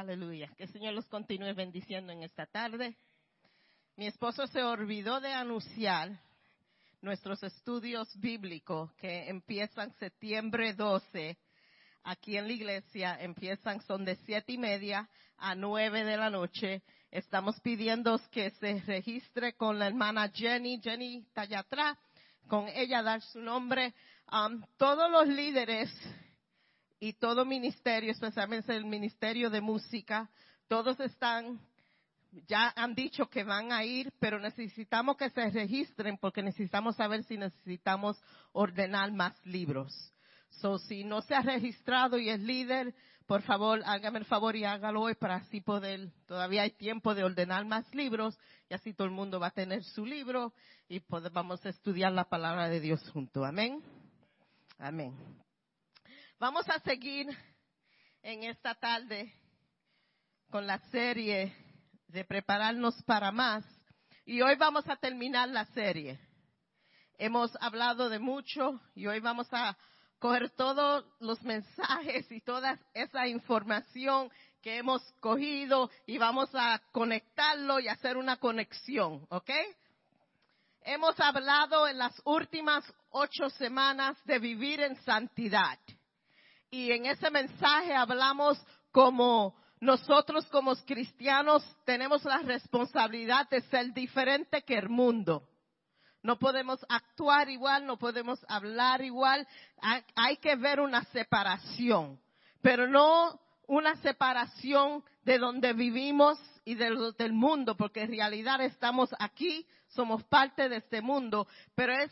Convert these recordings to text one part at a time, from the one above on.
Aleluya. Que el Señor los continúe bendiciendo en esta tarde. Mi esposo se olvidó de anunciar nuestros estudios bíblicos que empiezan septiembre 12 aquí en la iglesia. Empiezan, son de siete y media a nueve de la noche. Estamos pidiendo que se registre con la hermana Jenny. Jenny está allá atrás. Con ella dar su nombre. Um, todos los líderes y todo ministerio, especialmente el ministerio de música, todos están, ya han dicho que van a ir, pero necesitamos que se registren porque necesitamos saber si necesitamos ordenar más libros. So, si no se ha registrado y es líder, por favor, hágame el favor y hágalo hoy para así poder, todavía hay tiempo de ordenar más libros y así todo el mundo va a tener su libro y a estudiar la palabra de Dios junto. Amén. Amén. Vamos a seguir en esta tarde con la serie de prepararnos para más y hoy vamos a terminar la serie. Hemos hablado de mucho y hoy vamos a coger todos los mensajes y toda esa información que hemos cogido y vamos a conectarlo y hacer una conexión, ¿ok? Hemos hablado en las últimas ocho semanas de vivir en santidad y en ese mensaje hablamos como nosotros como cristianos tenemos la responsabilidad de ser diferente que el mundo. No podemos actuar igual, no podemos hablar igual. Hay, que ver una separación, pero no una separación de donde vivimos y del mundo, porque en realidad estamos aquí, somos parte de este mundo, pero es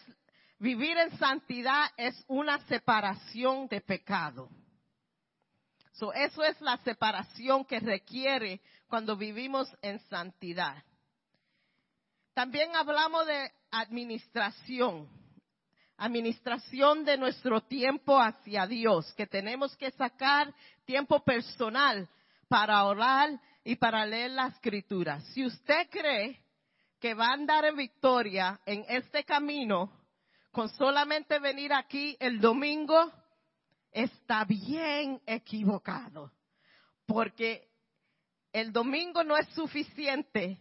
Vivir en santidad es una separación de pecado. eso es la separación que requiere cuando vivimos en santidad. También hablamos de administración, administración de nuestro tiempo hacia Dios, que tenemos que sacar tiempo personal para orar y para leer la escritura. Si usted cree que va a andar en victoria en este camino, con solamente venir aquí el domingo, está bien equivocado. Porque el domingo no es suficiente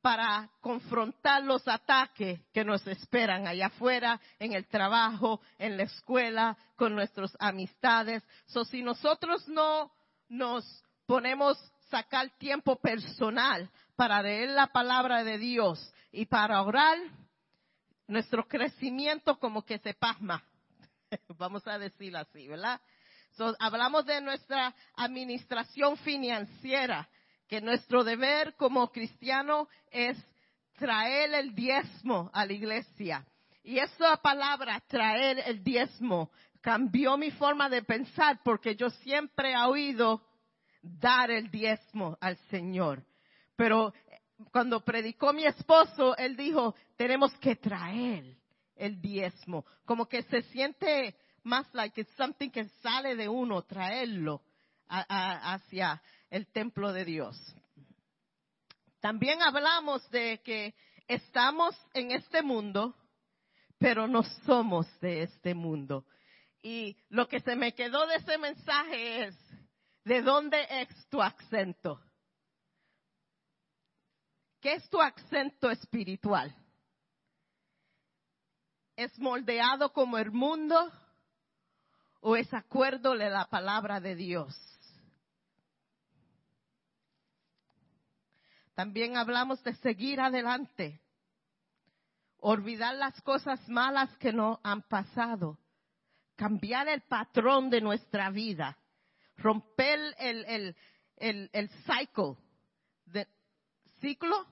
para confrontar los ataques que nos esperan allá afuera, en el trabajo, en la escuela, con nuestras amistades. So, si nosotros no nos ponemos sacar tiempo personal para leer la palabra de Dios y para orar, nuestro crecimiento como que se pasma. Vamos a decirlo así, ¿verdad? hablamos de nuestra administración financiera, que nuestro deber como cristiano es traer el diezmo a la iglesia. Y esa palabra, traer el diezmo, cambió mi forma de pensar porque yo siempre he oído dar el diezmo al Señor. Pero cuando predicó mi esposo, él dijo, tenemos que traer el diezmo. Como que se siente más like it's something que sale de uno, traerlo hacia el templo de Dios. También hablamos de que estamos en este mundo, pero no somos de este mundo. Y lo que se me quedó de ese mensaje es, ¿de dónde es tu acento? ¿Qué es tu acento espiritual? ¿Es moldeado como el mundo o es acuerdo de la palabra de Dios? También hablamos de seguir adelante, olvidar las cosas malas que no han pasado, cambiar el patrón de nuestra vida, romper el, el, el, el ciclo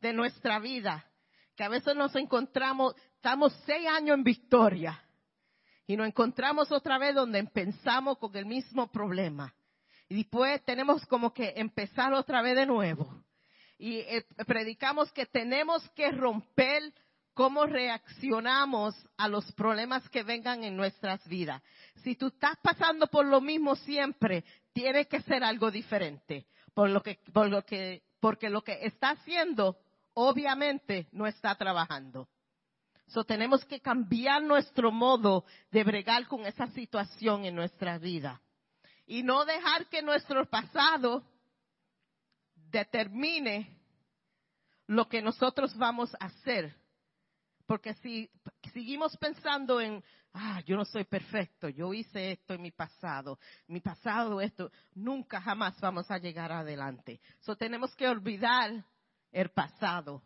de nuestra vida, que a veces nos encontramos, estamos seis años en victoria y nos encontramos otra vez donde empezamos con el mismo problema. Y después tenemos como que empezar otra vez de nuevo. Y eh, predicamos que tenemos que romper cómo reaccionamos a los problemas que vengan en nuestras vidas. Si tú estás pasando por lo mismo siempre, tiene que ser algo diferente. Por lo que, por lo que, porque lo que está haciendo obviamente no está trabajando. So, tenemos que cambiar nuestro modo de bregar con esa situación en nuestra vida. y no dejar que nuestro pasado determine lo que nosotros vamos a hacer. Porque si seguimos pensando en, ah, yo no soy perfecto, yo hice esto en mi pasado, mi pasado esto, nunca jamás vamos a llegar adelante. So tenemos que olvidar el pasado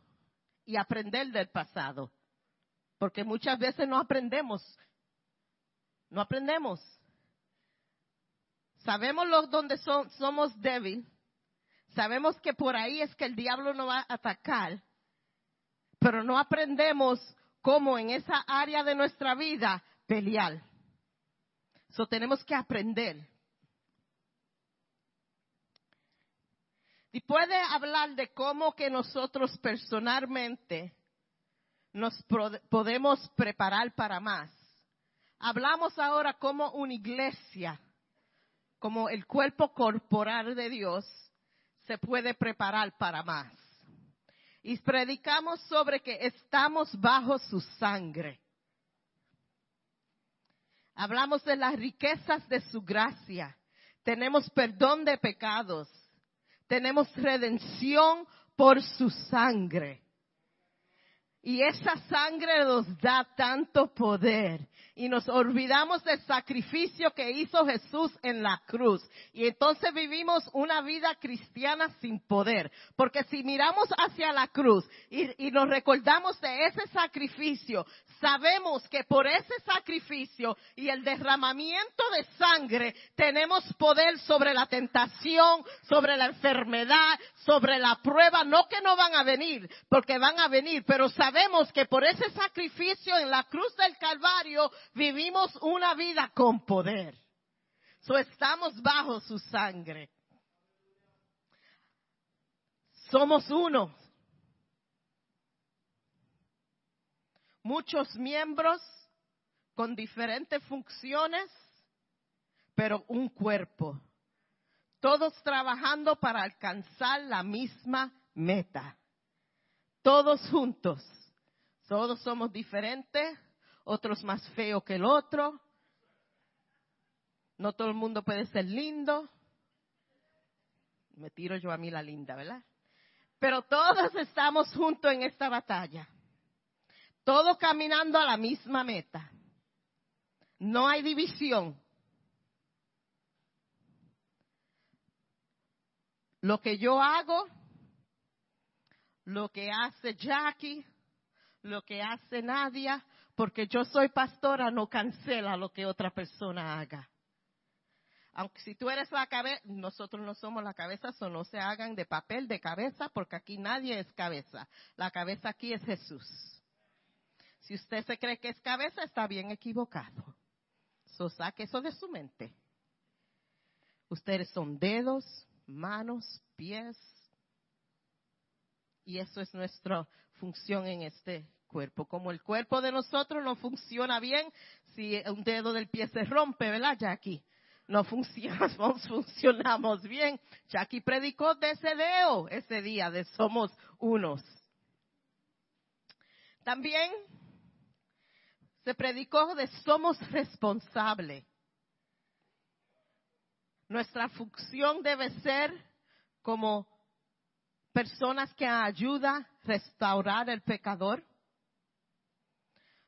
y aprender del pasado. Porque muchas veces no aprendemos. No aprendemos. Sabemos los donde somos débiles. Sabemos que por ahí es que el diablo nos va a atacar. Pero no aprendemos cómo en esa área de nuestra vida pelear. Eso tenemos que aprender. Y puede hablar de cómo que nosotros personalmente nos podemos preparar para más. Hablamos ahora como una iglesia, como el cuerpo corporal de Dios, se puede preparar para más. Y predicamos sobre que estamos bajo su sangre. Hablamos de las riquezas de su gracia. Tenemos perdón de pecados. Tenemos redención por su sangre. Y esa sangre nos da tanto poder y nos olvidamos del sacrificio que hizo Jesús en la cruz. Y entonces vivimos una vida cristiana sin poder. Porque si miramos hacia la cruz y, nos recordamos de ese sacrificio, sabemos que por ese sacrificio y el derramamiento de sangre tenemos poder sobre la tentación, sobre la enfermedad, sobre la prueba. No que no van a venir, porque van a venir, pero sabemos que por ese sacrificio en la cruz del Calvario vivimos una vida con poder. So estamos bajo su sangre. Somos uno. Muchos miembros con diferentes funciones, pero un cuerpo. Todos trabajando para alcanzar la misma meta. Todos juntos. Todos somos diferentes, otros más feos que el otro. No todo el mundo puede ser lindo. Me tiro yo a mí la linda, ¿verdad? Pero todos estamos juntos en esta batalla. Todos caminando a la misma meta. No hay división. Lo que yo hago, lo que hace Jackie, lo que hace Nadia, porque yo soy pastora, no cancela lo que otra persona haga. Aunque si tú eres la cabeza, nosotros no somos la cabeza, eso no se hagan de papel de cabeza, porque aquí nadie es cabeza. La cabeza aquí es Jesús. Si usted se cree que es cabeza, está bien equivocado. So, saque eso de su mente. Ustedes son dedos, manos, pies. Y eso es nuestra función en este cuerpo. Como el cuerpo de nosotros no funciona bien si un dedo del pie se rompe, ¿verdad, Jackie? No funcionamos, funcionamos bien. Jackie predicó de ese dedo ese día, de somos unos. También se predicó de somos responsables. Nuestra función debe ser como personas que ayudan a restaurar el pecador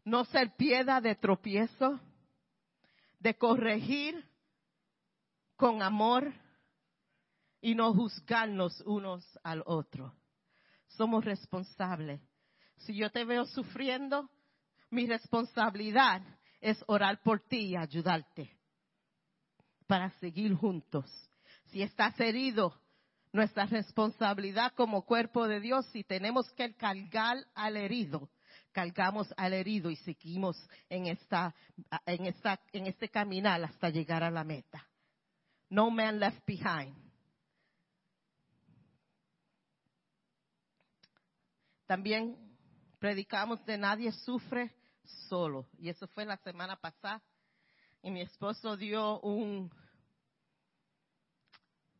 no ser piedra de tropiezo, de corregir con amor y no juzgarnos unos al otro. Somos responsables. Si yo te veo sufriendo, mi responsabilidad es orar por ti y ayudarte para seguir juntos. Si estás herido, nuestra responsabilidad como cuerpo de Dios, si tenemos que cargar al herido, cargamos al herido y seguimos en esta, en esta, en este caminar hasta llegar a la meta. No man left behind. También predicamos de nadie sufre solo. Y eso fue la semana pasada. Y mi esposo dio un,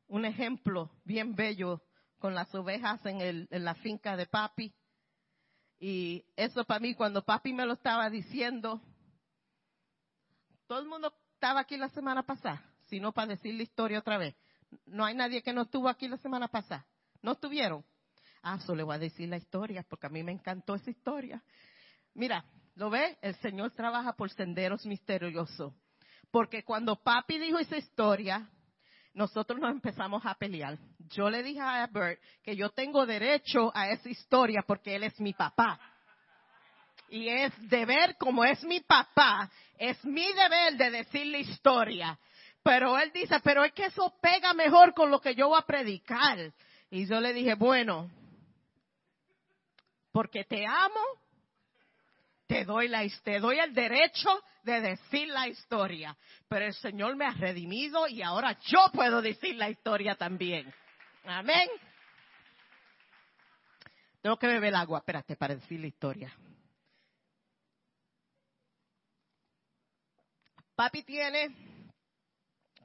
un ejemplo bien bello con las ovejas en, el, en la finca de papi y eso para mí, cuando papi me lo estaba diciendo, todo el mundo estaba aquí la semana pasada. sino para decir la historia otra vez. No hay nadie que no estuvo aquí la semana pasada. ¿No estuvieron? Ah, solo le voy a decir la historia, porque a mí me encantó esa historia. Mira, ¿lo ve? El Señor trabaja por senderos misteriosos. Porque cuando papi dijo esa historia, nosotros nos empezamos a pelear. Yo le dije a Bert que yo tengo derecho a esa historia porque él es mi papá. Y es deber, como es mi papá, es mi deber de decir la historia. Pero él dice, pero es que eso pega mejor con lo que yo voy a predicar. Y yo le dije, bueno, porque te amo, te doy, la, te doy el derecho de decir la historia. Pero el Señor me ha redimido y ahora yo puedo decir la historia también. Amén. Tengo que beber agua, espérate, para decir la historia. Papi tiene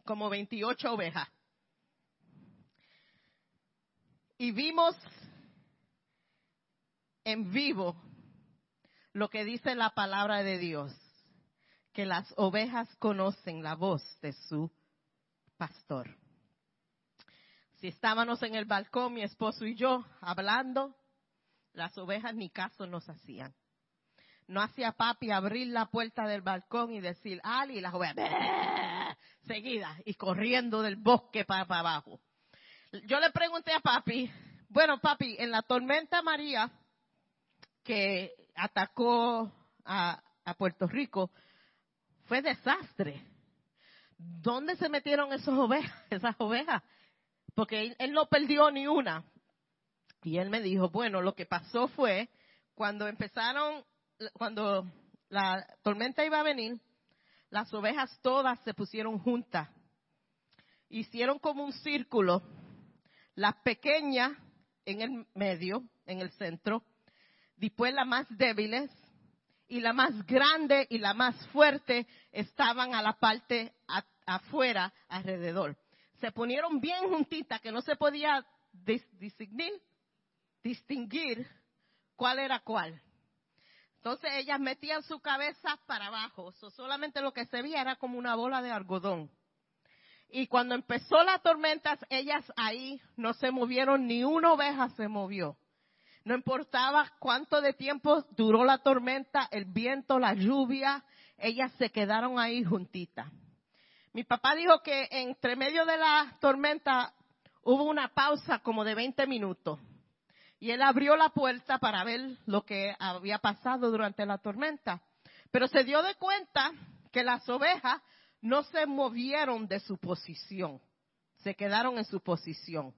como 28 ovejas. Y vimos en vivo lo que dice la palabra de Dios, que las ovejas conocen la voz de su pastor. Si estábamos en el balcón, mi esposo y yo, hablando, las ovejas ni caso nos hacían. No hacía papi abrir la puerta del balcón y decir, Ali, y las ovejas, seguida, y corriendo del bosque para, para abajo. Yo le pregunté a papi, bueno papi, en la tormenta María, que atacó a, Puerto Rico, fue desastre. ¿Dónde se metieron esas ovejas? Esas ovejas? Porque él, no perdió ni una. Y él me dijo, bueno, lo que pasó fue cuando empezaron, cuando la tormenta iba a venir, las ovejas todas se pusieron juntas. Hicieron como un círculo, las pequeñas en el medio, en el centro, después las más débiles y la más grande y la más fuerte estaban a la parte afuera, alrededor. Se ponieron bien juntitas que no se podía distinguir, distinguir cuál era cuál. Entonces ellas metían su cabeza para abajo, solamente lo que se veía era como una bola de algodón. Y cuando empezó la tormenta, ellas ahí no se movieron, ni una oveja se movió. No importaba cuánto de tiempo duró la tormenta, el viento, la lluvia, ellas se quedaron ahí juntitas. Mi papá dijo que entre medio de la tormenta hubo una pausa como de 20 minutos. Y él abrió la puerta para ver lo que había pasado durante la tormenta. Pero se dio de cuenta que las ovejas no se movieron de su posición. Se quedaron en su posición.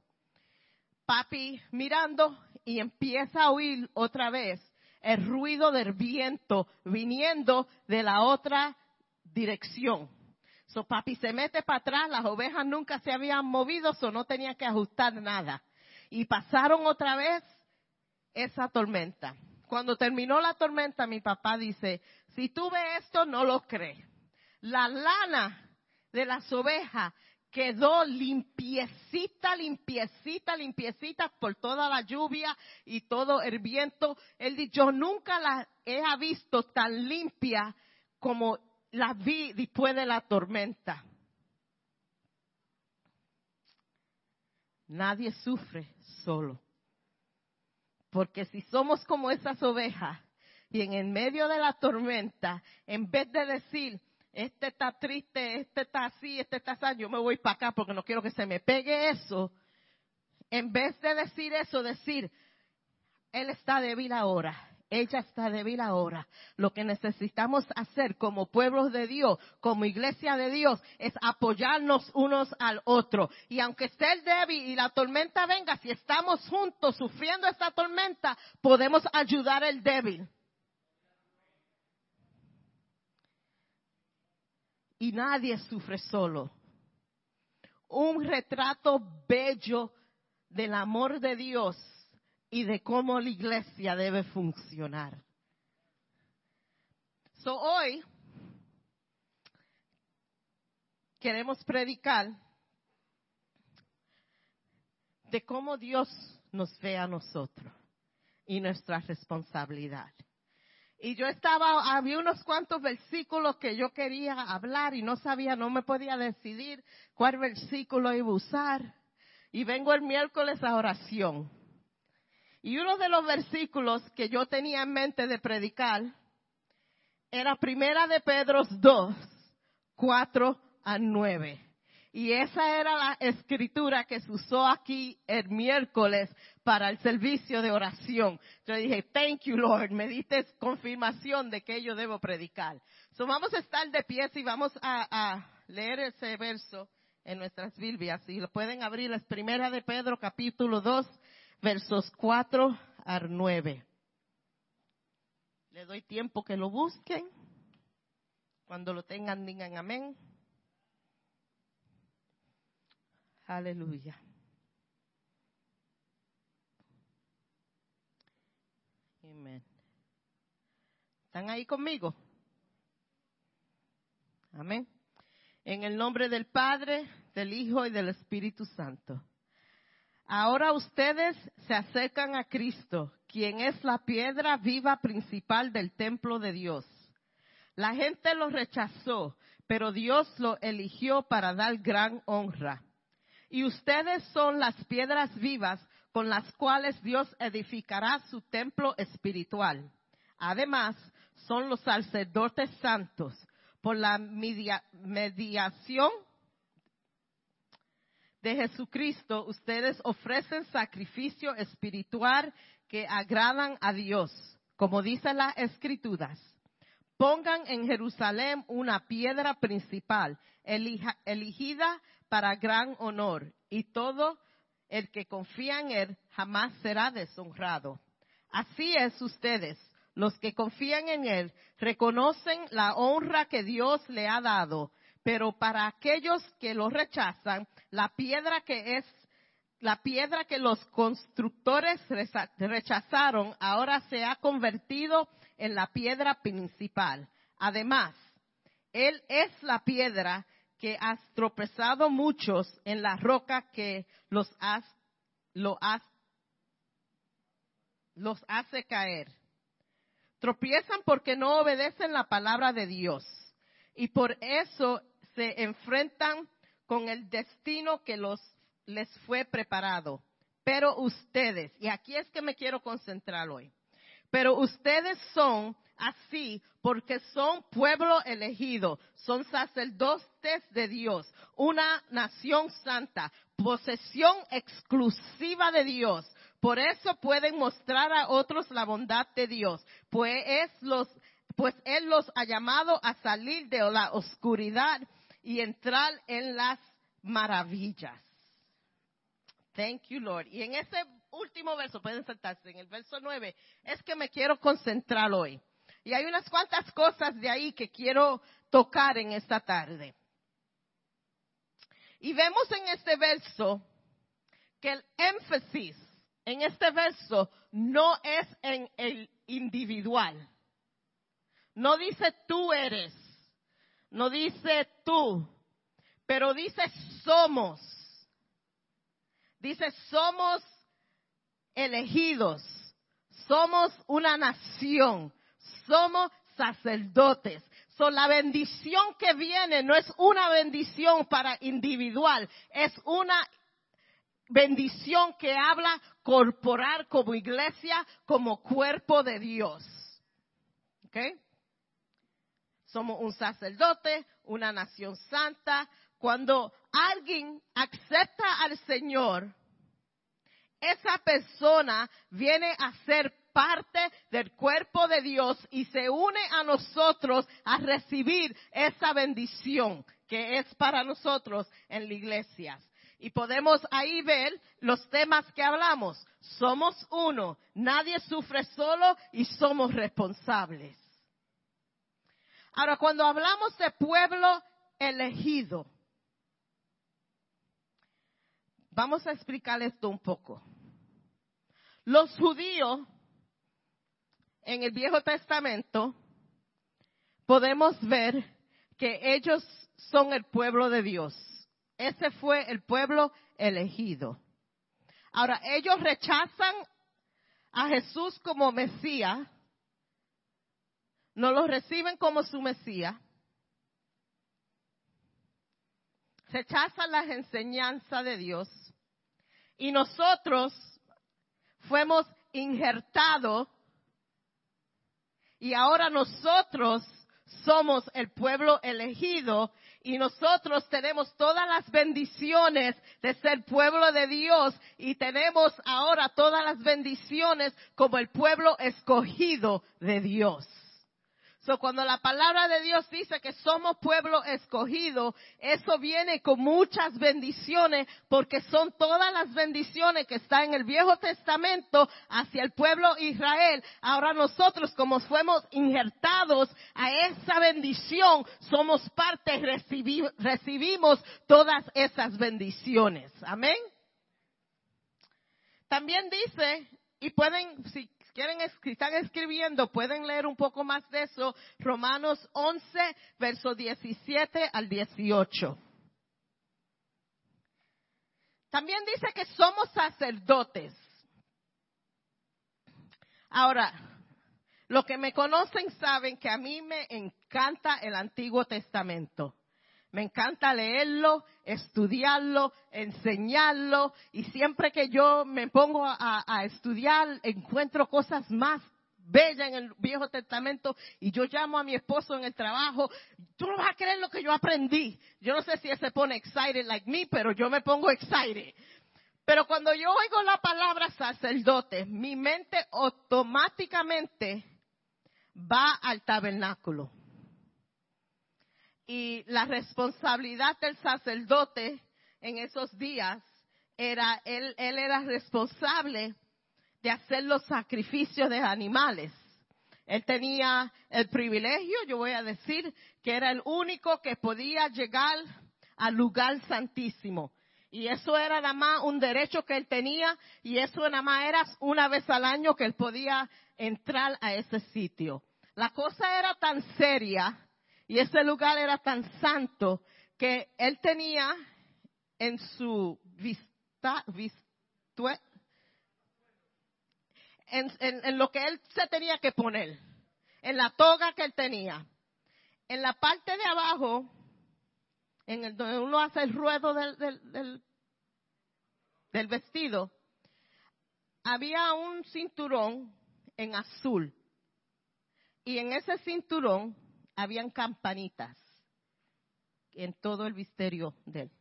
Papi mirando y empieza a oír otra vez el ruido del viento viniendo de la otra dirección. So papi se mete para atrás, las ovejas nunca se habían movido, so no tenía que ajustar nada. Y pasaron otra vez esa tormenta. Cuando terminó la tormenta, mi papá dice, si tú ves esto, no lo crees. La lana de las ovejas quedó limpiecita, limpiecita, limpiecita por toda la lluvia y todo el viento. Él dijo, yo nunca la he visto tan limpia como la vi después de la tormenta. Nadie sufre solo. Porque si somos como esas ovejas y en el medio de la tormenta, en vez de decir, este está triste, este está así, este está así, yo me voy para acá porque no quiero que se me pegue eso. En vez de decir eso, decir, él está débil ahora, ella está débil ahora. Lo que necesitamos hacer como pueblos de Dios, como iglesia de Dios, es apoyarnos unos al otro. Y aunque esté el débil y la tormenta venga, si estamos juntos sufriendo esta tormenta, podemos ayudar al débil. Y nadie sufre solo. Un retrato bello del amor de Dios y de cómo la iglesia debe funcionar. So hoy queremos predicar de cómo Dios nos ve a nosotros y nuestra responsabilidad. Y yo estaba, había unos cuantos versículos que yo quería hablar y no sabía, no me podía decidir cuál versículo iba a usar. Y vengo el miércoles a oración. Y uno de los versículos que yo tenía en mente de predicar era Primera de Pedro 2, 4 a 9. Y esa era la escritura que se usó aquí el miércoles para el servicio de oración. Yo dije, thank you Lord, me diste confirmación de que yo debo predicar. So vamos a estar de pie y vamos a, leer ese verso en nuestras Biblias. Y lo pueden abrir, es Primera de Pedro capítulo 2, versos 4 al 9. Le doy tiempo que lo busquen. Cuando lo tengan, digan amén. Aleluya. Amén. ¿Están ahí conmigo? Amén. En el nombre del Padre, del Hijo y del Espíritu Santo. Ahora ustedes se acercan a Cristo, quien es la piedra viva principal del templo de Dios. La gente lo rechazó, pero Dios lo eligió para dar gran honra. Y ustedes son las piedras vivas con las cuales Dios edificará su templo espiritual. Además, son los sacerdotes santos. Por la mediación de Jesucristo, ustedes ofrecen sacrificio espiritual que agradan a Dios. Como dicen las escrituras, pongan en Jerusalén una piedra principal, elegida para gran honor, y todo el que confía en él jamás será deshonrado. Así es ustedes, los que confían en él, reconocen la honra que Dios le ha dado, pero para aquellos que lo rechazan, la piedra que es la piedra que los constructores rechazaron ahora se ha convertido en la piedra principal. Además, Él es la piedra que has tropezado muchos en la roca que los, has, lo los hace caer. Tropiezan porque no obedecen la palabra de Dios y por eso se enfrentan con el destino que los, les fue preparado. Pero ustedes, y aquí es que me quiero concentrar hoy, pero ustedes son así porque son pueblo elegido, son sacerdotes de Dios, una nación santa, posesión exclusiva de Dios. Por eso pueden mostrar a otros la bondad de Dios, pues, pues Él los ha llamado a salir de la oscuridad y entrar en las maravillas. Thank you, Lord. Y en ese último verso, pueden sentarse, en el verso 9, es que me quiero concentrar hoy. Y hay unas cuantas cosas de ahí que quiero tocar en esta tarde. Y vemos en este verso que el énfasis en este verso no es en el individual. No dice tú eres, no dice tú, pero dice somos. Dice somos elegidos, somos una nación, somos sacerdotes. So, la bendición que viene no es una bendición para individual, es una bendición que habla corporal como iglesia, como cuerpo de Dios. ¿Ok? Somos un sacerdote, una nación santa. Cuando alguien acepta al Señor, esa persona viene a ser parte del cuerpo de Dios y se une a nosotros a recibir esa bendición que es para nosotros en la iglesia. Y podemos ahí ver los temas que hablamos. Somos uno, nadie sufre solo y somos responsables. Ahora, cuando hablamos de pueblo elegido, vamos a explicar esto un poco. Los judíos en el Viejo Testamento podemos ver que ellos son el pueblo de Dios. Ese fue el pueblo elegido. Ahora, ellos rechazan a Jesús como Mesías no lo reciben como su Mesías, rechazan las enseñanzas de Dios y nosotros fuimos injertados y ahora nosotros somos el pueblo elegido y nosotros tenemos todas las bendiciones de ser pueblo de Dios y tenemos ahora todas las bendiciones como el pueblo escogido de Dios. So, cuando la palabra de Dios dice que somos pueblo escogido, eso viene con muchas bendiciones, porque son todas las bendiciones que están en el Viejo Testamento hacia el pueblo Israel. Ahora nosotros, como fuimos injertados a esa bendición, somos parte, recibimos todas esas bendiciones. Amén. También dice, y pueden, si quieren, están escribiendo, pueden leer un poco más de eso. Romanos 11, verso 17 al 18. También dice que somos sacerdotes. Ahora, los que me conocen saben que a mí me encanta el Antiguo Testamento. Me encanta leerlo, estudiarlo, enseñarlo y siempre que yo me pongo a, estudiar encuentro cosas más bellas en el Viejo Testamento y yo llamo a mi esposo en el trabajo, tú no vas a creer lo que yo aprendí. Yo no sé si él se pone excited like me, pero yo me pongo excited. Pero cuando yo oigo la palabra sacerdote, mi mente automáticamente va al tabernáculo y la responsabilidad del sacerdote en esos días era, él, era responsable de hacer los sacrificios de animales. Él tenía el privilegio, yo voy a decir, que era el único que podía llegar al lugar santísimo. Y eso era nada más un derecho que él tenía y eso nada más era una vez al año que él podía entrar a ese sitio. La cosa era tan seria y ese lugar era tan santo que él tenía en su vista, en, lo que él se tenía que poner, en la toga que él tenía. En la parte de abajo, en el, donde uno hace el ruedo del, del, del vestido, había un cinturón en azul. Y en ese cinturón habían campanitas en todo el misterio de él.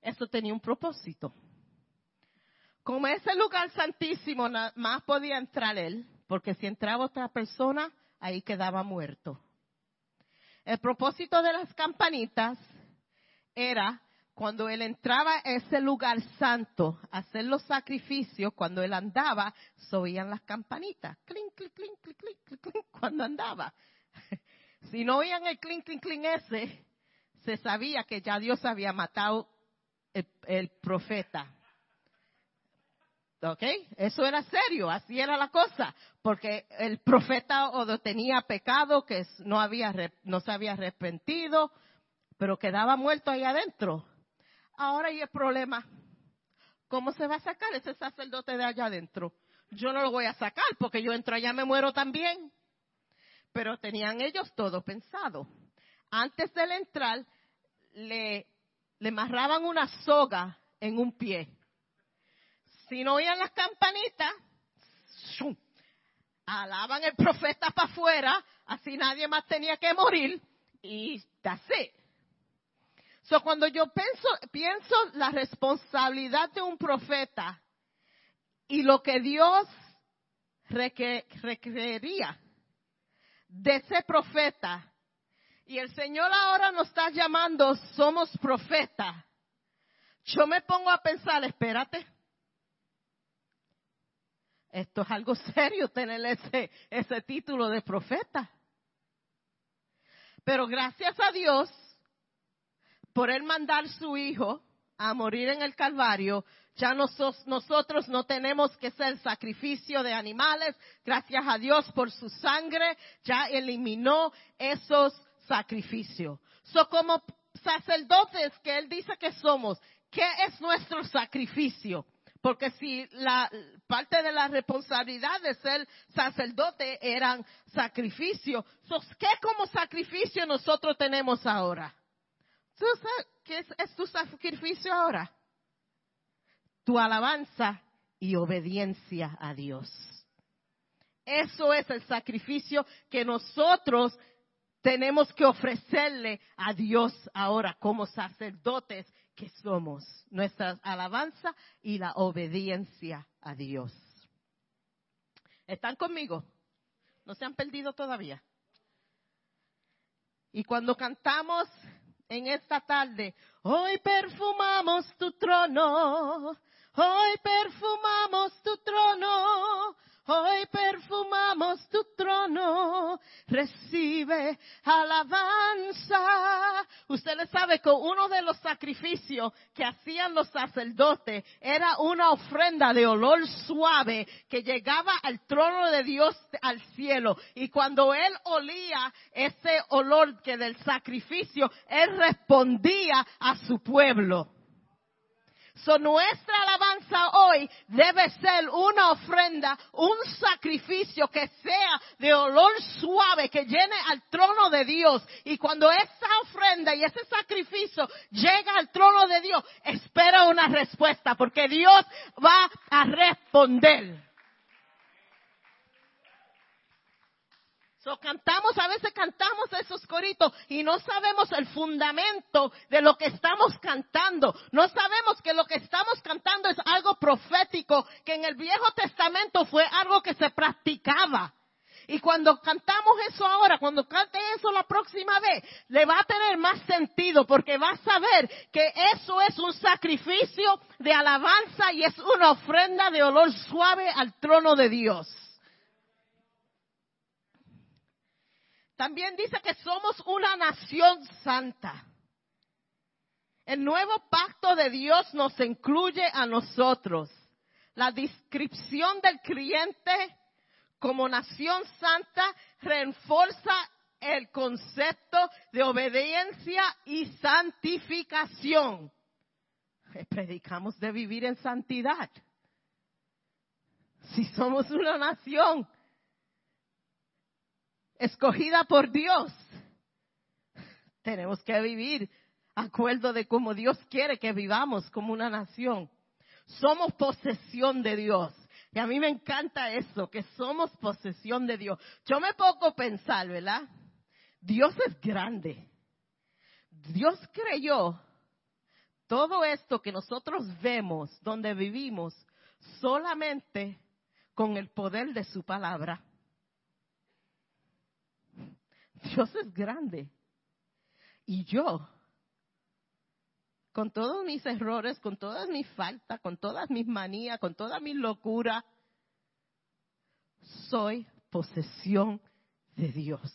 Eso tenía un propósito. Como ese lugar santísimo más podía entrar él, porque si entraba otra persona, ahí quedaba muerto. El propósito de las campanitas era cuando él entraba a ese lugar santo hacer los sacrificios, cuando él andaba, se oían las campanitas, clink, clink, clink, clink, clink, cuando andaba. Si no oían el clink, clink, clink ese, se sabía que ya Dios había matado el, profeta. ¿Ok? Eso era serio, así era la cosa, porque el profeta o tenía pecado que no, había, no se había arrepentido, pero quedaba muerto ahí adentro. Ahora hay el problema. ¿Cómo se va a sacar ese sacerdote de allá adentro? Yo no lo voy a sacar porque yo entro allá me muero también pero tenían ellos todo pensado. Antes de entrar, le, le amarraban una soga en un pie. Si no oían las campanitas, alaban el profeta para afuera, así nadie más tenía que morir, y así. So, cuando yo pienso, la responsabilidad de un profeta y lo que Dios requeriría de ese profeta. Y el Señor ahora nos está llamando, somos profeta. Yo me pongo a pensar, espérate. Esto es algo serio tener ese, ese título de profeta. Pero gracias a Dios por él mandar su hijo a morir en el Calvario, ya nosotros no tenemos que ser sacrificio de animales. Gracias a Dios por su sangre, ya eliminó esos sacrificios. So como sacerdotes que Él dice que somos, ¿qué es nuestro sacrificio? Porque si la parte de la responsabilidad de ser sacerdote eran sacrificio, ¿qué como sacrificio nosotros tenemos ahora? ¿Qué es tu sacrificio ahora? Tu alabanza y obediencia a Dios. Eso es el sacrificio que nosotros tenemos que ofrecerle a Dios ahora como sacerdotes que somos. Nuestra alabanza y la obediencia a Dios. ¿Están conmigo? ¿No se han perdido todavía? Y cuando cantamos en esta tarde, hoy perfumamos tu trono, hoy perfumamos tu trono, Hoy perfumamos tu trono, recibe alabanza. Ustedes saben que uno de los sacrificios que hacían los sacerdotes era una ofrenda de olor suave que llegaba al trono de Dios al cielo. Y cuando él olía ese olor que del sacrificio, él respondía a su pueblo. So, nuestra alabanza hoy debe ser una ofrenda, un sacrificio que sea de olor suave, que llene al trono de Dios. Y cuando esa ofrenda y ese sacrificio llega al trono de Dios, espera una respuesta, porque Dios va a responder. Cantamos, a veces cantamos esos coritos y no sabemos el fundamento de lo que estamos cantando. No sabemos que lo que estamos cantando es algo profético, que en el Viejo Testamento fue algo que se practicaba. Y cuando cantamos eso ahora, cuando cante eso la próxima vez, le va a tener más sentido porque va a saber que eso es un sacrificio de alabanza y es una ofrenda de olor suave al trono de Dios. También dice que somos una nación santa. El nuevo pacto de Dios nos incluye a nosotros. La descripción del creyente como nación santa refuerza el concepto de obediencia y santificación. Predicamos de vivir en santidad. Si somos una nación escogida por Dios, tenemos que vivir acuerdo de cómo Dios quiere que vivamos como una nación. Somos posesión de Dios. Y a mí me encanta eso, que somos posesión de Dios. Yo me pongo pensar, ¿verdad? Dios es grande. Dios creyó todo esto que nosotros vemos donde vivimos solamente con el poder de su palabra. Dios es grande. Y yo, con todos mis errores, con todas mis faltas, con todas mis manías, con toda mi locura, soy posesión de Dios.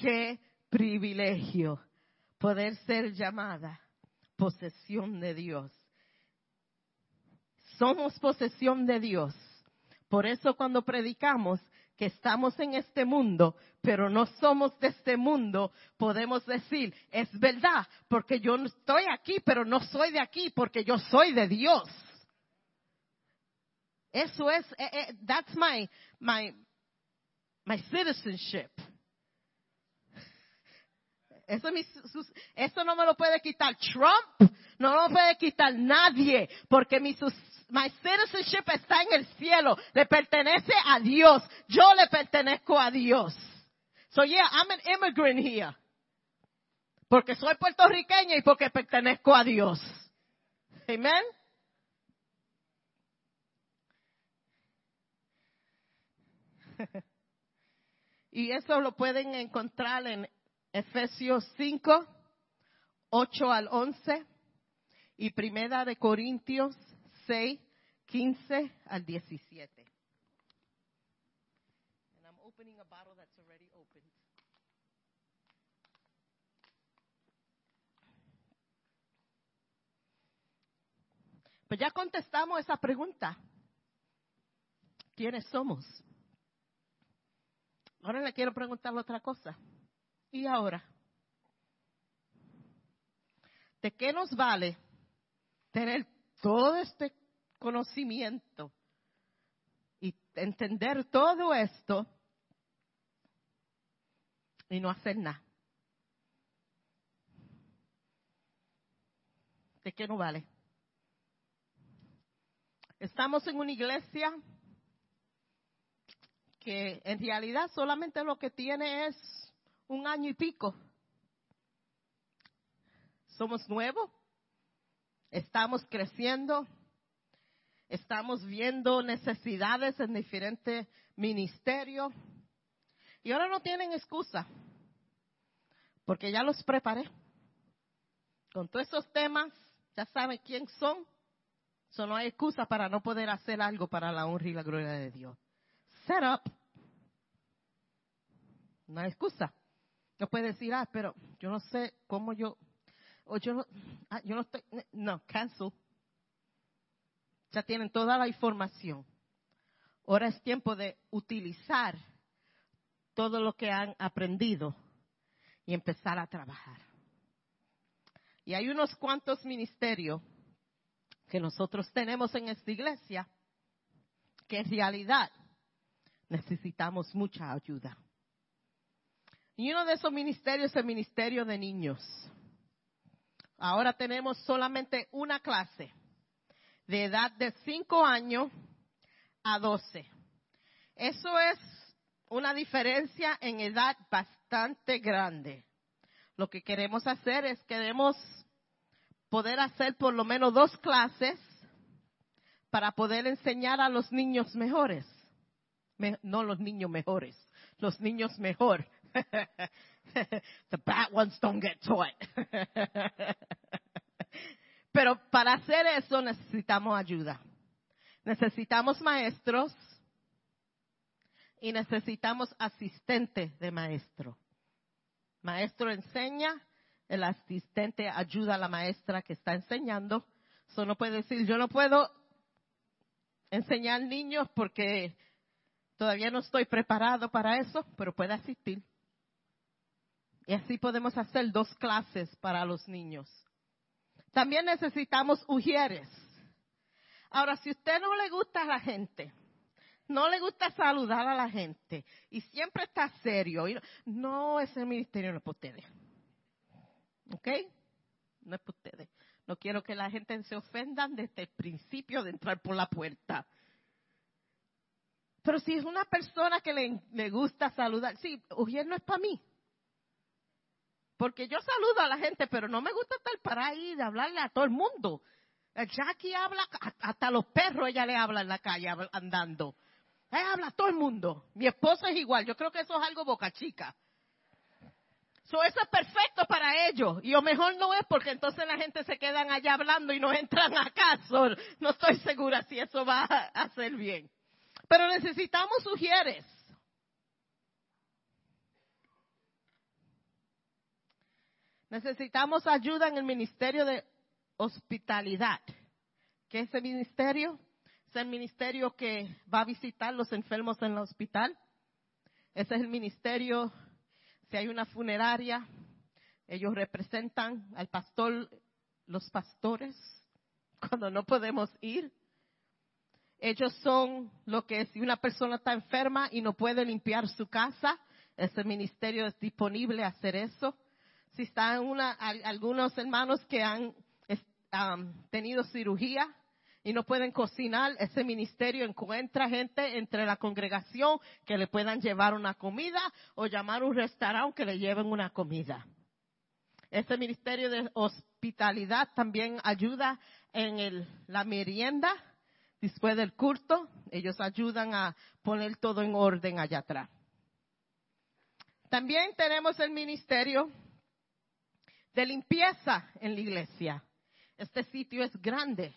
Qué privilegio poder ser llamada posesión de Dios. Somos posesión de Dios. Por eso cuando predicamos que estamos en este mundo, pero no somos de este mundo, podemos decir, es verdad, porque yo estoy aquí, pero no soy de aquí, porque yo soy de Dios. Eso es, eh, eh, that's my, my, my citizenship. Eso, eso, no me lo puede quitar Trump, no lo puede quitar nadie, porque mi, My citizenship está en el cielo. Le pertenece a Dios. Yo le pertenezco a Dios. So yeah, I'm an immigrant here. Porque soy puertorriqueña y porque pertenezco a Dios. Amen. y eso lo pueden encontrar en Efesios 5, 8 al 11 y Primera de Corintios 6, 15 al 17. And I'm opening a bottle that's already opened. Pues ya contestamos esa pregunta. ¿Quiénes somos? Ahora le quiero preguntar otra cosa. ¿Y ahora? ¿De qué nos vale tener todo este conocimiento y entender todo esto y no hacer nada. ¿De qué no vale? Estamos en una iglesia que en realidad solamente lo que tiene es un año y pico. Somos nuevos, estamos creciendo, estamos viendo necesidades en diferentes ministerios y ahora no tienen excusa porque ya los preparé. Con todos esos temas, ya saben quién son, eso no hay excusa para no poder hacer algo para la honra y la gloria de Dios. Set up. No hay excusa. No puede decir, ah, pero yo no sé cómo yo, o yo no, ah, yo no estoy, no, cancel. Ya tienen toda la información. Ahora es tiempo de utilizar todo lo que han aprendido y empezar a trabajar. Y hay unos cuantos ministerios que nosotros tenemos en esta iglesia, que en realidad necesitamos mucha ayuda. Y uno de esos ministerios es el ministerio de niños. Ahora tenemos solamente una clase de edad de 5 años a 12. Eso es una diferencia en edad bastante grande. Lo que queremos hacer es queremos poder hacer por lo menos dos clases para poder enseñar a los niños mejores. no los niños mejores, los niños mejor. The bad ones don't get taught. Pero para hacer eso necesitamos ayuda. Necesitamos maestros y necesitamos asistentes de maestro. Maestro enseña, el asistente ayuda a la maestra que está enseñando. Eso no puede decir, yo no puedo enseñar niños porque todavía no estoy preparado para eso, pero puede asistir. Y así podemos hacer dos clases para los niños. También necesitamos ujieres. Ahora, si usted no le gusta a la gente, no le gusta saludar a la gente y siempre está serio, no, ese ministerio no es para ustedes. ¿Ok? No es para ustedes. No quiero que la gente se ofendan desde el principio de entrar por la puerta. Pero si es una persona que le, gusta saludar, sí, Ujier no es para mí. Porque yo saludo a la gente, pero no me gusta estar para ahí de hablarle a todo el mundo. Jackie habla, hasta los perros ella le habla en la calle andando. Ella habla a todo el mundo. Mi esposo es igual. Yo creo que eso es algo boca chica eso es perfecto para ellos. Y lo mejor no es porque entonces la gente se quedan allá hablando y no entran acá. no estoy segura si eso va a hacer bien. Pero necesitamos sugieres. Necesitamos ayuda en el ministerio de hospitalidad. ¿Qué es ese ministerio? Es el ministerio que va a visitar los enfermos en el hospital. Ese es el ministerio si hay una funeraria, ellos representan al pastor, los pastores, cuando no podemos ir. Ellos son lo que si una persona está enferma y no puede limpiar su casa, ese ministerio es disponible a hacer eso. Si están una, algunos hermanos que han tenido cirugía, y no pueden cocinar, ese ministerio encuentra gente entre la congregación que le puedan llevar una comida o llamar un restaurante que le lleven una comida. Ese ministerio de hospitalidad también ayuda en la merienda después del culto. Ellos ayudan a poner todo en orden allá atrás. También tenemos el ministerio de limpieza en la iglesia. Este sitio es grande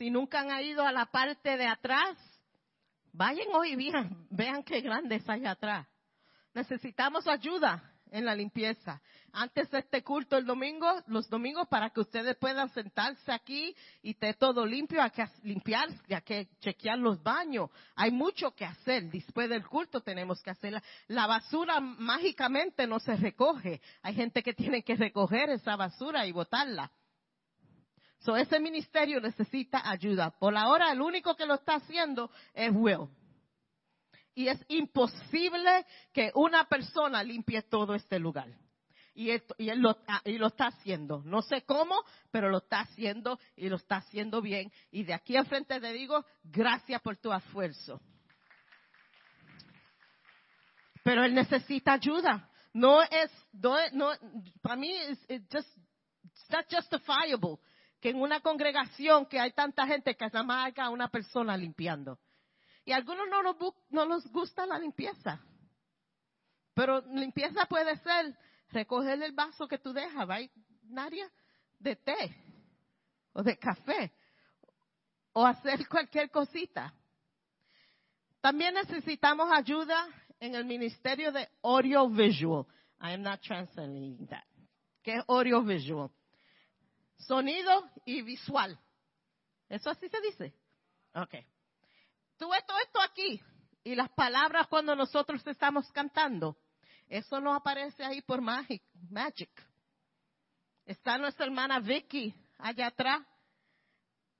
si nunca han ido a la parte de atrás, vayan hoy vean, vean qué grande es allá atrás. Necesitamos ayuda en la limpieza. Antes de este culto el domingo, los domingos, para que ustedes puedan sentarse aquí y esté todo limpio, hay que limpiar, hay que chequear los baños. Hay mucho que hacer. Después del culto tenemos que hacer. La basura mágicamente no se recoge. Hay gente que tiene que recoger esa basura y botarla. So, ese ministerio necesita ayuda. Por ahora, el único que lo está haciendo es Will. Y es imposible que una persona limpie todo este lugar. Y, él lo, ah, y lo está haciendo. No sé cómo, pero lo está haciendo y lo está haciendo bien. Y de aquí enfrente te digo, gracias por tu esfuerzo. Pero él necesita ayuda. No es, no, no para mí, it's justifiable que en una congregación que hay tanta gente que nada más haya una persona limpiando. Y algunos no, nos, no les gusta la limpieza. Pero limpieza puede ser recoger el vaso que tú dejas. Nadia, de té o de café o hacer cualquier cosita. También necesitamos ayuda en el ministerio de audiovisual. I am not translating that. ¿Qué es audiovisual? Sonido y visual. ¿Eso así se dice? Ok. Tú todo esto aquí y las palabras cuando nosotros estamos cantando. Eso no aparece ahí por magic. magic. Está nuestra hermana Vicky allá atrás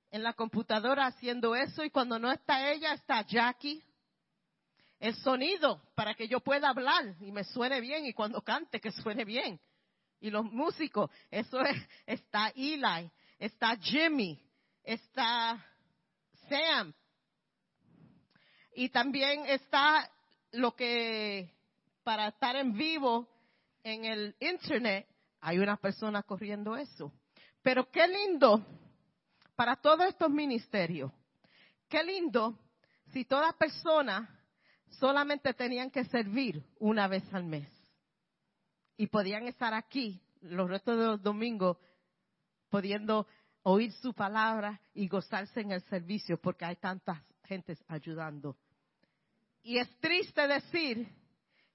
en la computadora haciendo eso y cuando no está ella está Jackie el sonido para que yo pueda hablar y me suene bien y cuando cante que suene bien. Y los músicos, eso es, está Eli, está Jimmy, está Sam. Y también está lo que para estar en vivo en el internet hay una persona corriendo eso. Pero qué lindo para todos estos ministerios. Qué lindo si toda persona solamente tenían que servir una vez al mes. Y podían estar aquí los restos de los domingos pudiendo oír su palabra y gozarse en el servicio porque hay tantas gentes ayudando. Y es triste decir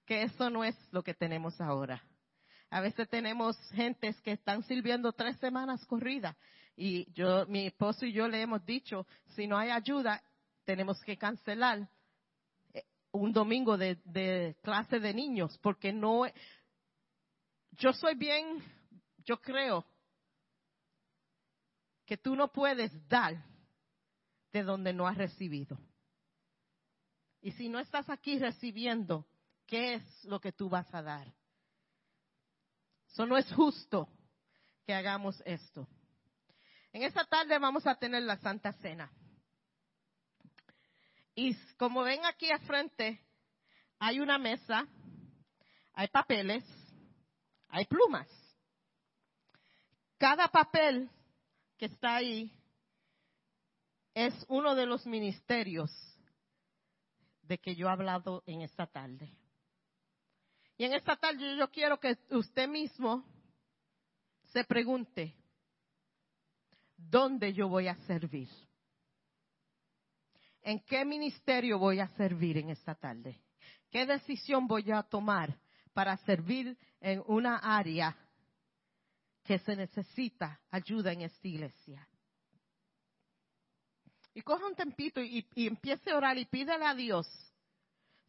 que eso no es lo que tenemos ahora. A veces tenemos gentes que están sirviendo tres semanas corridas y yo, mi esposo y yo le hemos dicho, si no hay ayuda, tenemos que cancelar un domingo de, clase de niños, porque no, yo soy bien, yo creo que tú no puedes dar de donde no has recibido. Y si no estás aquí recibiendo, ¿qué es lo que tú vas a dar? Eso no es justo que hagamos esto. En esta tarde vamos a tener la Santa Cena. Y como ven aquí al frente, hay una mesa, hay papeles, hay plumas. Cada papel que está ahí es uno de los ministerios de que yo he hablado en esta tarde. Y en esta tarde yo quiero que usted mismo se pregunte, ¿dónde yo voy a servir? ¿En qué ministerio voy a servir en esta tarde? ¿Qué decisión voy a tomar para servir en una área que se necesita ayuda en esta iglesia? Y coja un tempito y, empiece a orar y pídele a Dios,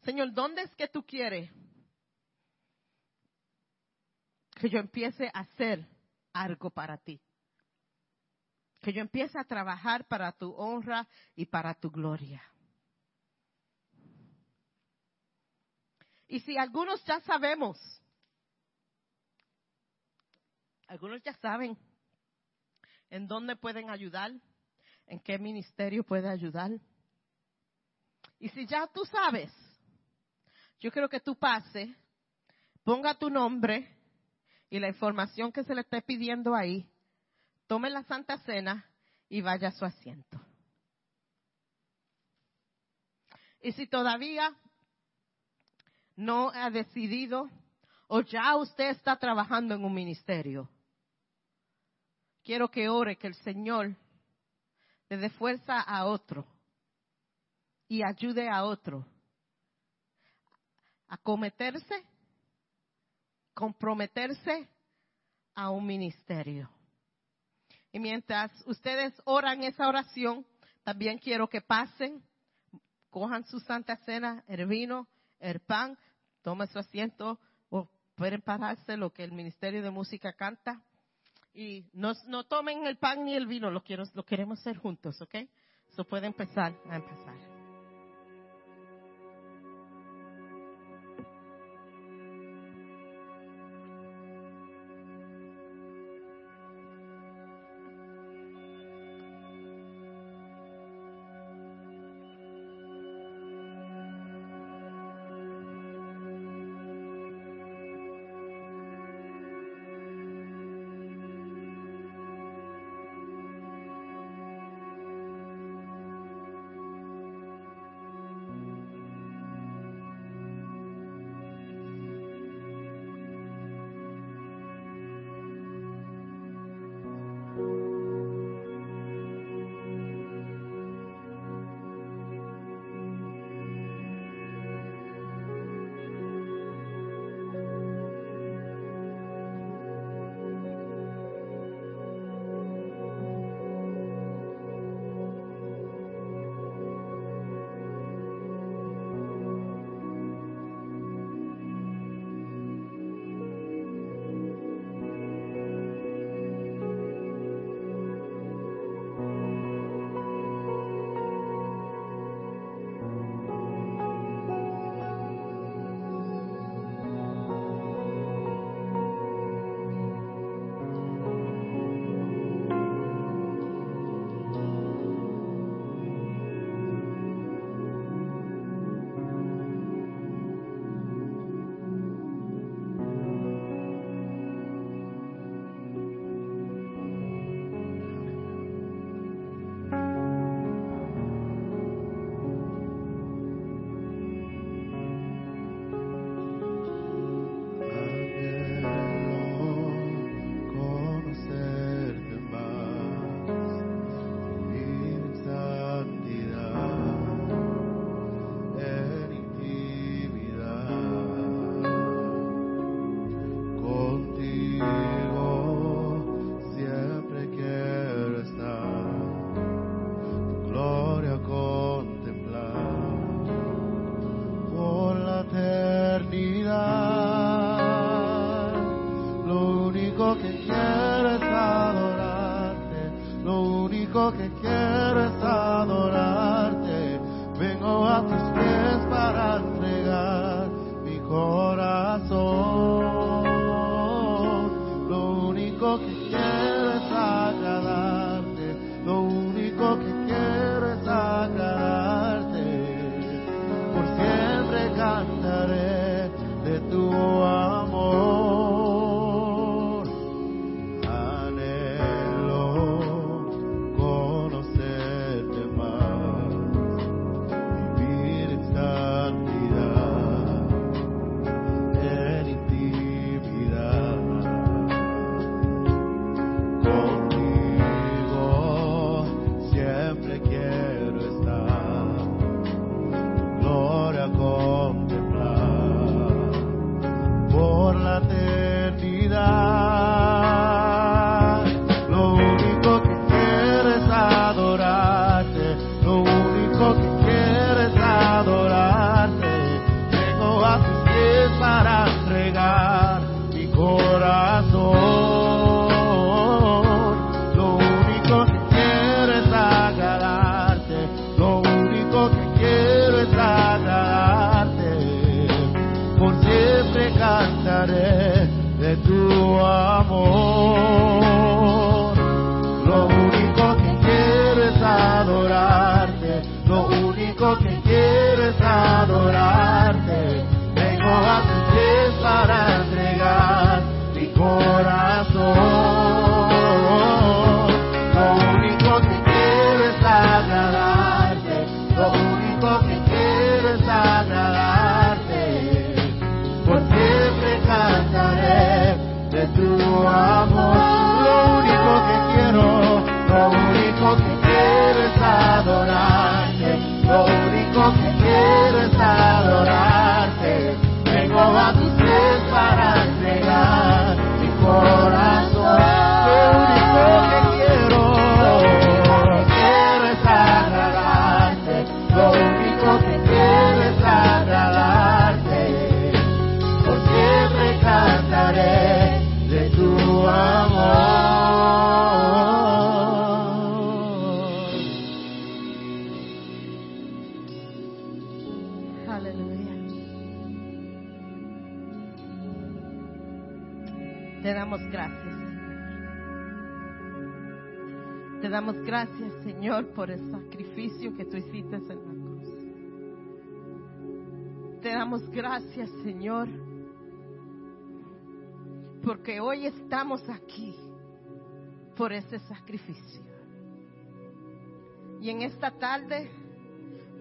Señor, ¿dónde es que tú quieres que yo empiece a hacer algo para ti? que yo empiece a trabajar para tu honra y para tu gloria. Y si algunos ya sabemos, algunos ya saben en dónde pueden ayudar, en qué ministerio puede ayudar. Y si ya tú sabes, yo quiero que tú pase, ponga tu nombre y la información que se le esté pidiendo ahí tome la Santa Cena y vaya a su asiento. Y si todavía no ha decidido o ya usted está trabajando en un ministerio, quiero que ore que el Señor le dé fuerza a otro y ayude a otro a cometerse, comprometerse a un ministerio. Y mientras ustedes oran esa oración, también quiero que pasen, cojan su santa cena, el vino, el pan, tomen su asiento o pueden pararse lo que el Ministerio de Música canta. Y no, tomen el pan ni el vino, lo, quiero, lo queremos hacer juntos, ¿ok? Eso puede empezar a empezar. lo único que quiero es agradarte, por siempre cantaré de tu amor. Lo único que quiero es adorarte, lo único que quiero es adorarte, vengo a tus pies para damos gracias, Señor, por el sacrificio que tú hiciste en la cruz. Te damos gracias, Señor, porque hoy estamos aquí por ese sacrificio. Y en esta tarde,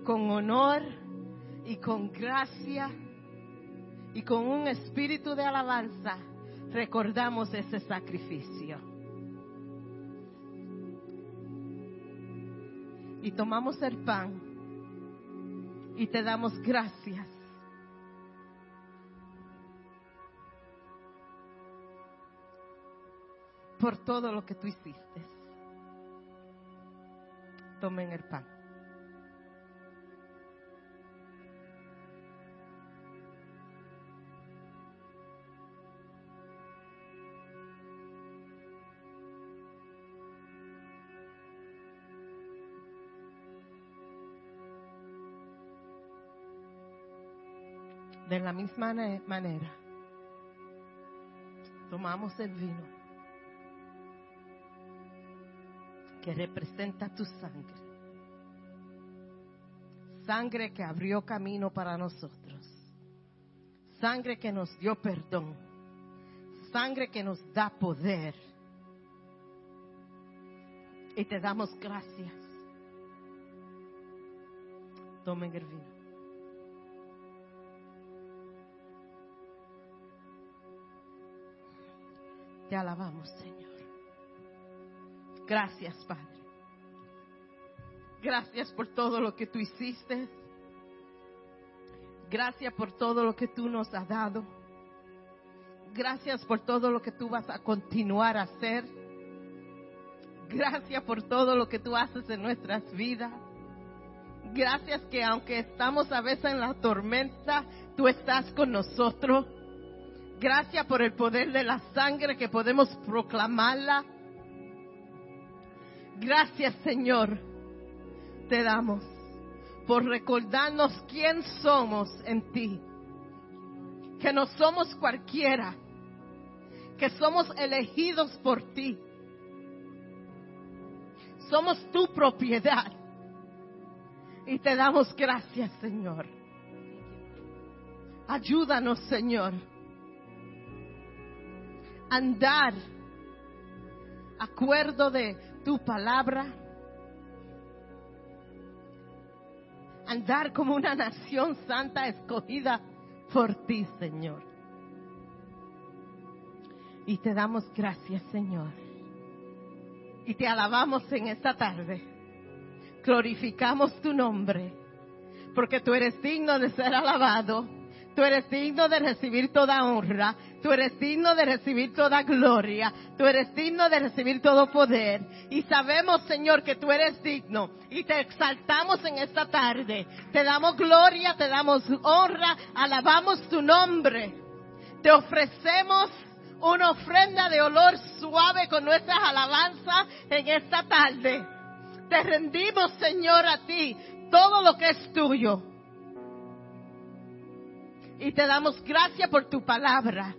con honor y con gracia y con un espíritu de alabanza, recordamos ese sacrificio. Y tomamos el pan y te damos gracias. por todo lo que tú hiciste. Tomen el pan. La misma manera, tomamos el vino que representa tu sangre. Sangre que abrió camino para nosotros. Sangre que nos dio perdón. Sangre que nos da poder. Y te damos gracias. Tomen el vino. Te alabamos, Señor. Gracias, Padre. Gracias por todo lo que tú hiciste. Gracias por todo lo que tú nos has dado. Gracias por todo lo que tú vas a continuar a hacer. Gracias por todo lo que tú haces en nuestras vidas. Gracias que aunque estamos a veces en la tormenta, tú estás con nosotros. Gracias por el poder de la sangre que podemos proclamarla. Gracias Señor, te damos por recordarnos quién somos en ti. Que no somos cualquiera, que somos elegidos por ti. Somos tu propiedad. Y te damos gracias, Señor. Ayúdanos, Señor andar acuerdo de tu palabra, andar como una nación santa escogida por ti, Señor. Y te damos gracias, Señor. Y te alabamos en esta tarde. Glorificamos tu nombre, porque tú eres digno de ser alabado. Tú eres digno de recibir toda honra. Tú eres digno de recibir toda gloria. Tú eres digno de recibir todo poder. Y sabemos, Señor, que tú eres digno. Y te exaltamos en esta tarde. Te damos gloria, te damos honra. Alabamos tu nombre. Te ofrecemos una ofrenda de olor suave con nuestras alabanzas en esta tarde. Te rendimos, Señor, a ti todo lo que es tuyo. Y te damos gracias por tu palabra.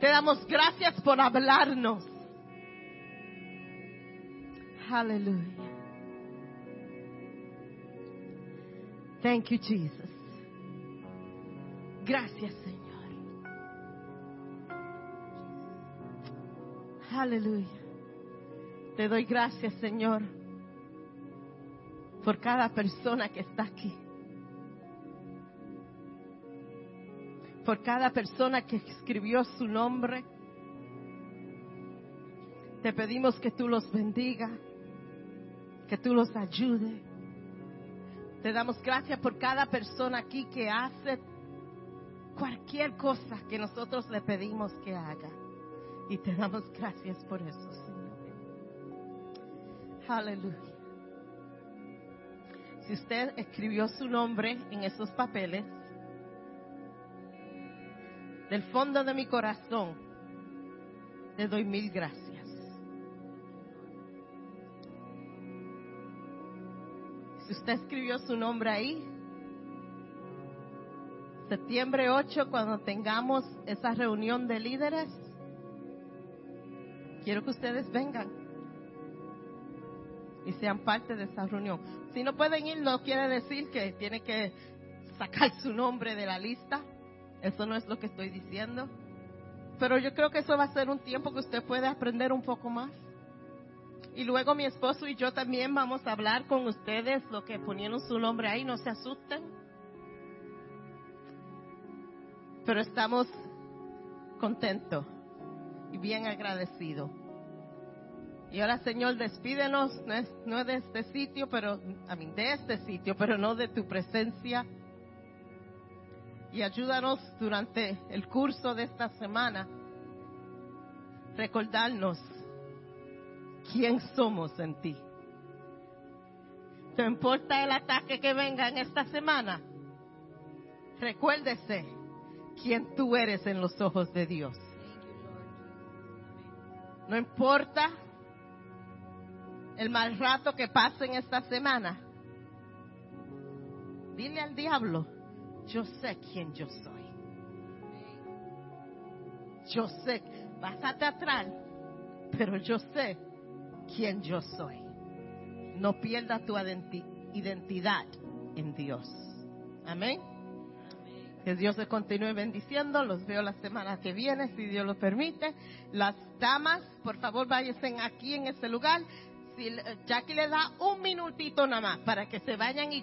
Te damos gracias por hablarnos. Aleluya. Thank you, Jesus. Gracias, Señor. Aleluya. Te doy gracias, Señor, por cada persona que está aquí. Por cada persona que escribió su nombre. Te pedimos que tú los bendiga, que tú los ayude. Te damos gracias por cada persona aquí que hace cualquier cosa que nosotros le pedimos que haga. Y te damos gracias por eso, Señor. Aleluya. Si usted escribió su nombre en esos papeles, del fondo de mi corazón, te doy mil gracias. Si usted escribió su nombre ahí, septiembre 8, cuando tengamos esa reunión de líderes, quiero que ustedes vengan y sean parte de esa reunión. Si no pueden ir, no quiere decir que tiene que sacar su nombre de la lista. Eso no es lo que estoy diciendo. Pero yo creo que eso va a ser un tiempo que usted puede aprender un poco más. Y luego mi esposo y yo también vamos a hablar con ustedes, lo que ponieron su nombre ahí, no se asusten. Pero estamos contentos y bien agradecidos. Y ahora, Señor, despídenos, no de este sitio, pero, a mí, de este sitio, pero no de tu presencia y ayúdanos durante el curso de esta semana recordarnos quién somos en ti. No importa el ataque que venga en esta semana, recuérdese quién tú eres en los ojos de Dios. No importa el mal rato que pase en esta semana, dile al diablo, yo sé quién yo soy. Yo sé, básate atrás, pero yo sé quién yo soy. No pierdas tu identidad en Dios. Amén. Que Dios se continúe bendiciendo. Los veo la semana que viene, si Dios lo permite. Las damas, por favor, váyanse aquí en este lugar. Si Jackie le da un minutito nada más para que se vayan y